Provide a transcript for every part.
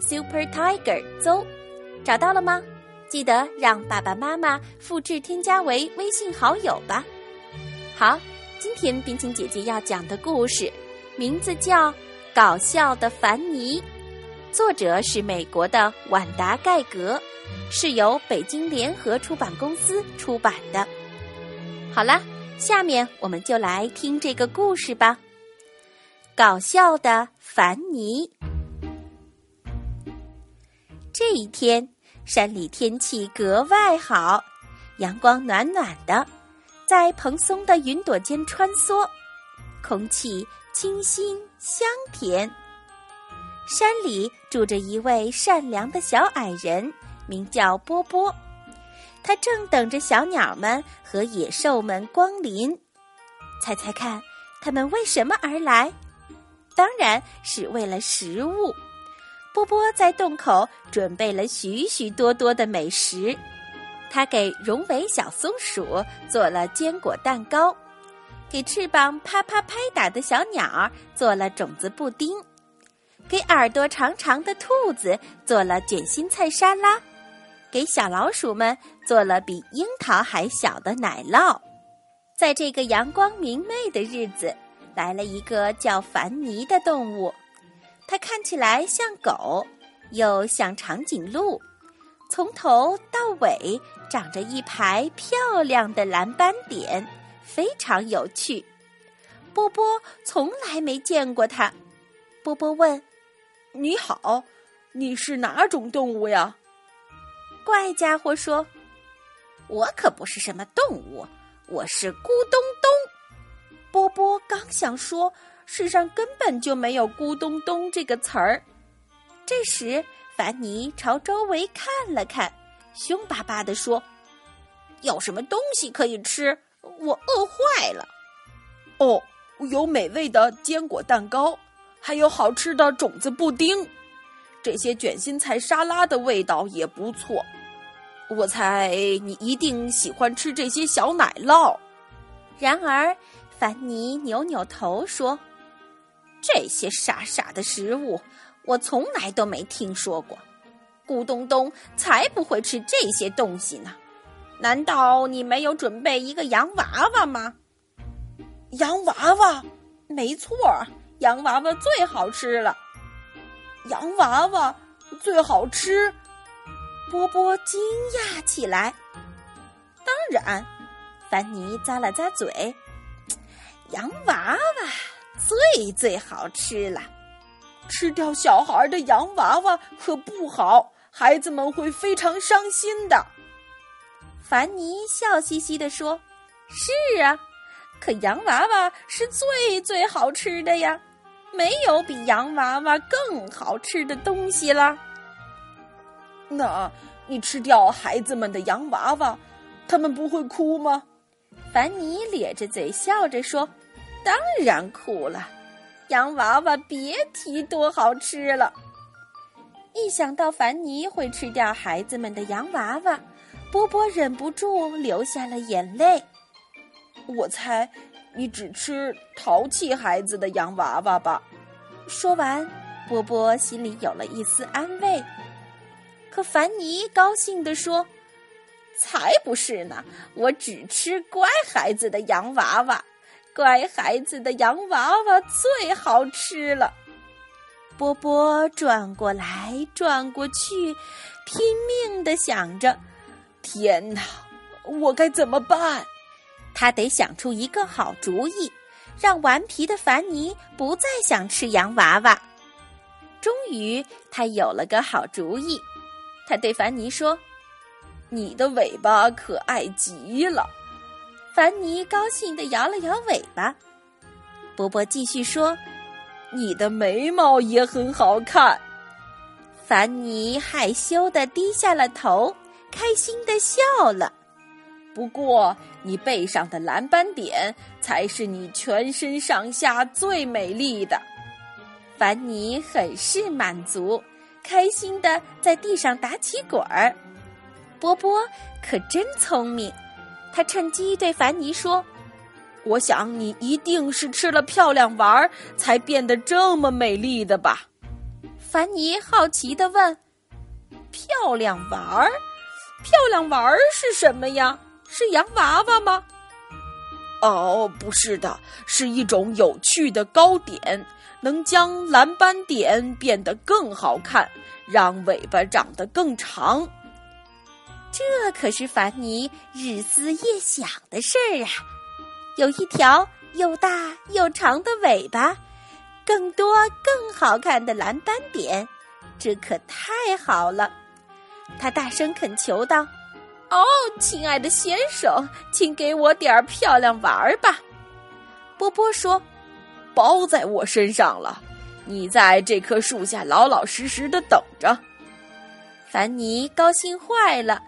，Super Tiger 邹，找到了吗？记得让爸爸妈妈复制添加为微信好友吧。好，今天冰清姐姐要讲的故事名字叫《搞笑的凡尼》，作者是美国的晚达盖格，是由北京联合出版公司出版的。好了，下面我们就来听这个故事吧。搞笑的凡尼。这一天，山里天气格外好，阳光暖暖的，在蓬松的云朵间穿梭，空气清新香甜。山里住着一位善良的小矮人，名叫波波。他正等着小鸟们和野兽们光临。猜猜看，他们为什么而来？当然是为了食物。波波在洞口准备了许许多多的美食，他给绒尾小松鼠做了坚果蛋糕，给翅膀啪啪拍打的小鸟做了种子布丁，给耳朵长长的兔子做了卷心菜沙拉，给小老鼠们做了比樱桃还小的奶酪。在这个阳光明媚的日子。来了一个叫凡尼的动物，它看起来像狗，又像长颈鹿，从头到尾长着一排漂亮的蓝斑点，非常有趣。波波从来没见过它。波波问：“你好，你是哪种动物呀？”怪家伙说：“我可不是什么动物，我是咕咚咚。”波波刚想说“世上根本就没有咕咚咚”这个词儿，这时凡尼朝周围看了看，凶巴巴地说：“有什么东西可以吃？我饿坏了。”“哦，有美味的坚果蛋糕，还有好吃的种子布丁，这些卷心菜沙拉的味道也不错。我猜你一定喜欢吃这些小奶酪。”然而。凡尼扭扭头说：“这些傻傻的食物，我从来都没听说过。咕咚咚才不会吃这些东西呢！难道你没有准备一个洋娃娃吗？洋娃娃，没错，洋娃娃最好吃了。洋娃娃最好吃。”波波惊讶起来。当然，凡尼咂了咂嘴。洋娃娃最最好吃了，吃掉小孩的洋娃娃可不好，孩子们会非常伤心的。凡尼笑嘻嘻地说：“是啊，可洋娃娃是最最好吃的呀，没有比洋娃娃更好吃的东西了。”那你吃掉孩子们的洋娃娃，他们不会哭吗？凡尼咧着嘴笑着说。当然苦了，洋娃娃别提多好吃了。一想到凡尼会吃掉孩子们的洋娃娃，波波忍不住流下了眼泪。我猜你只吃淘气孩子的洋娃娃吧？说完，波波心里有了一丝安慰。可凡尼高兴地说：“才不是呢，我只吃乖孩子的洋娃娃。”乖孩子的洋娃娃最好吃了。波波转过来转过去，拼命的想着：“天哪，我该怎么办？”他得想出一个好主意，让顽皮的凡尼不再想吃洋娃娃。终于，他有了个好主意。他对凡尼说：“你的尾巴可爱极了。”凡尼高兴地摇了摇尾巴。波波继续说：“你的眉毛也很好看。”凡妮害羞的低下了头，开心的笑了。不过，你背上的蓝斑点才是你全身上下最美丽的。凡妮很是满足，开心的在地上打起滚儿。波波可真聪明，他趁机对凡妮说：“我想你一定是吃了漂亮丸儿才变得这么美丽的吧？”凡妮好奇的问：“漂亮丸儿？漂亮丸儿是什么呀？”是洋娃娃吗？哦，不是的，是一种有趣的糕点，能将蓝斑点变得更好看，让尾巴长得更长。这可是凡尼日思夜想的事儿啊！有一条又大又长的尾巴，更多更好看的蓝斑点，这可太好了！他大声恳求道。哦，亲爱的先生，请给我点儿漂亮玩儿吧。波波说：“包在我身上了，你在这棵树下老老实实的等着。”凡尼高兴坏了。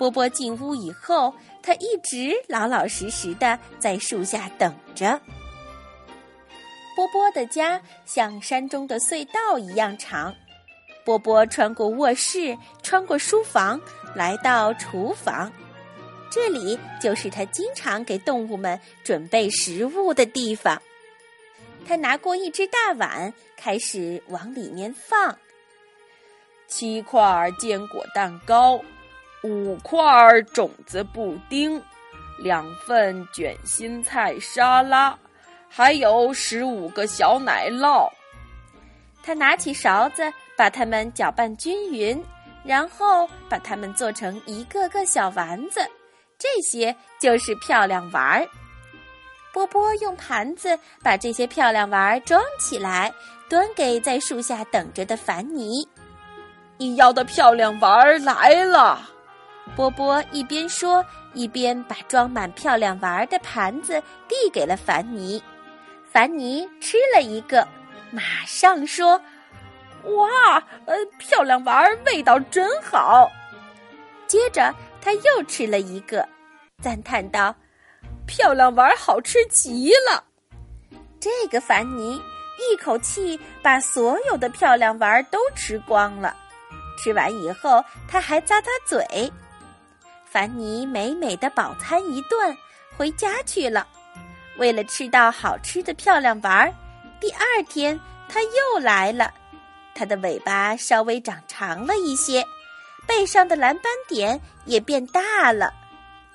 波波进屋以后，他一直老老实实的在树下等着。波波的家像山中的隧道一样长。波波穿过卧室，穿过书房，来到厨房。这里就是他经常给动物们准备食物的地方。他拿过一只大碗，开始往里面放七块坚果蛋糕，五块种子布丁，两份卷心菜沙拉，还有十五个小奶酪。他拿起勺子。把它们搅拌均匀，然后把它们做成一个个小丸子，这些就是漂亮丸儿。波波用盘子把这些漂亮丸儿装起来，端给在树下等着的凡尼。你要的漂亮丸儿来了，波波一边说，一边把装满漂亮丸儿的盘子递给了凡尼。凡尼吃了一个，马上说。哇，呃，漂亮丸儿味道真好。接着他又吃了一个，赞叹道：“漂亮丸儿好吃极了。”这个凡尼一口气把所有的漂亮丸儿都吃光了。吃完以后，他还咂咂嘴。凡妮美美的饱餐一顿，回家去了。为了吃到好吃的漂亮丸儿，第二天他又来了。它的尾巴稍微长长了一些，背上的蓝斑点也变大了。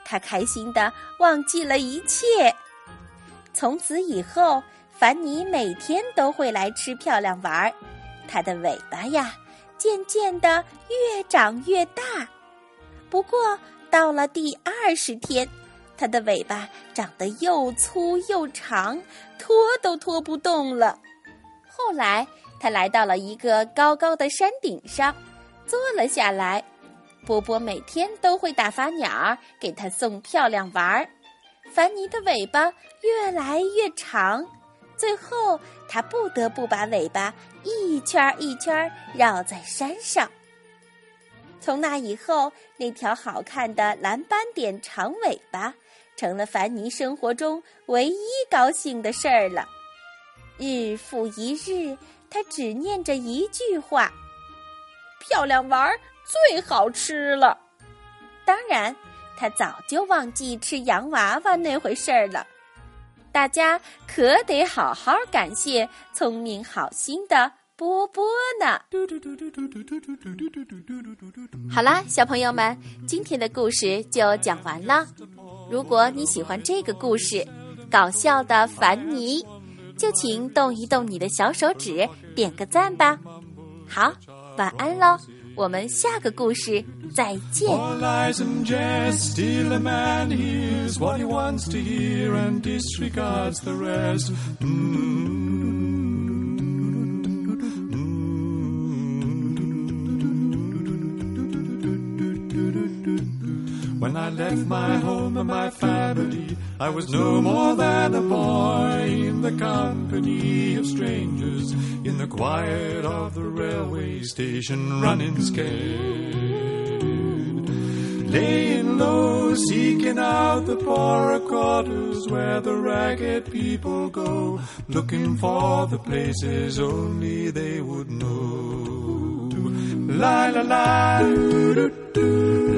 它开心的忘记了一切。从此以后，凡妮每天都会来吃漂亮丸儿。它的尾巴呀，渐渐的越长越大。不过到了第二十天，它的尾巴长得又粗又长，拖都拖不动了。后来。它来到了一个高高的山顶上，坐了下来。波波每天都会打发鸟儿给他送漂亮玩儿。凡尼的尾巴越来越长，最后他不得不把尾巴一圈一圈绕在山上。从那以后，那条好看的蓝斑点长尾巴成了凡妮生活中唯一高兴的事儿了。日复一日。他只念着一句话：“漂亮丸儿最好吃了。”当然，他早就忘记吃洋娃娃那回事儿了。大家可得好好感谢聪明好心的波波呢。好啦，小朋友们，今天的故事就讲完了。如果你喜欢这个故事，搞笑的凡妮。就请动一动你的小手指，点个赞吧。好，晚安喽，我们下个故事再见。When I left my home and my family, I was no more than a boy in the company of strangers, in the quiet of the railway station, running scared. Laying low, seeking out the poorer quarters where the ragged people go, looking for the places only they would know. La la la, doo doo doo.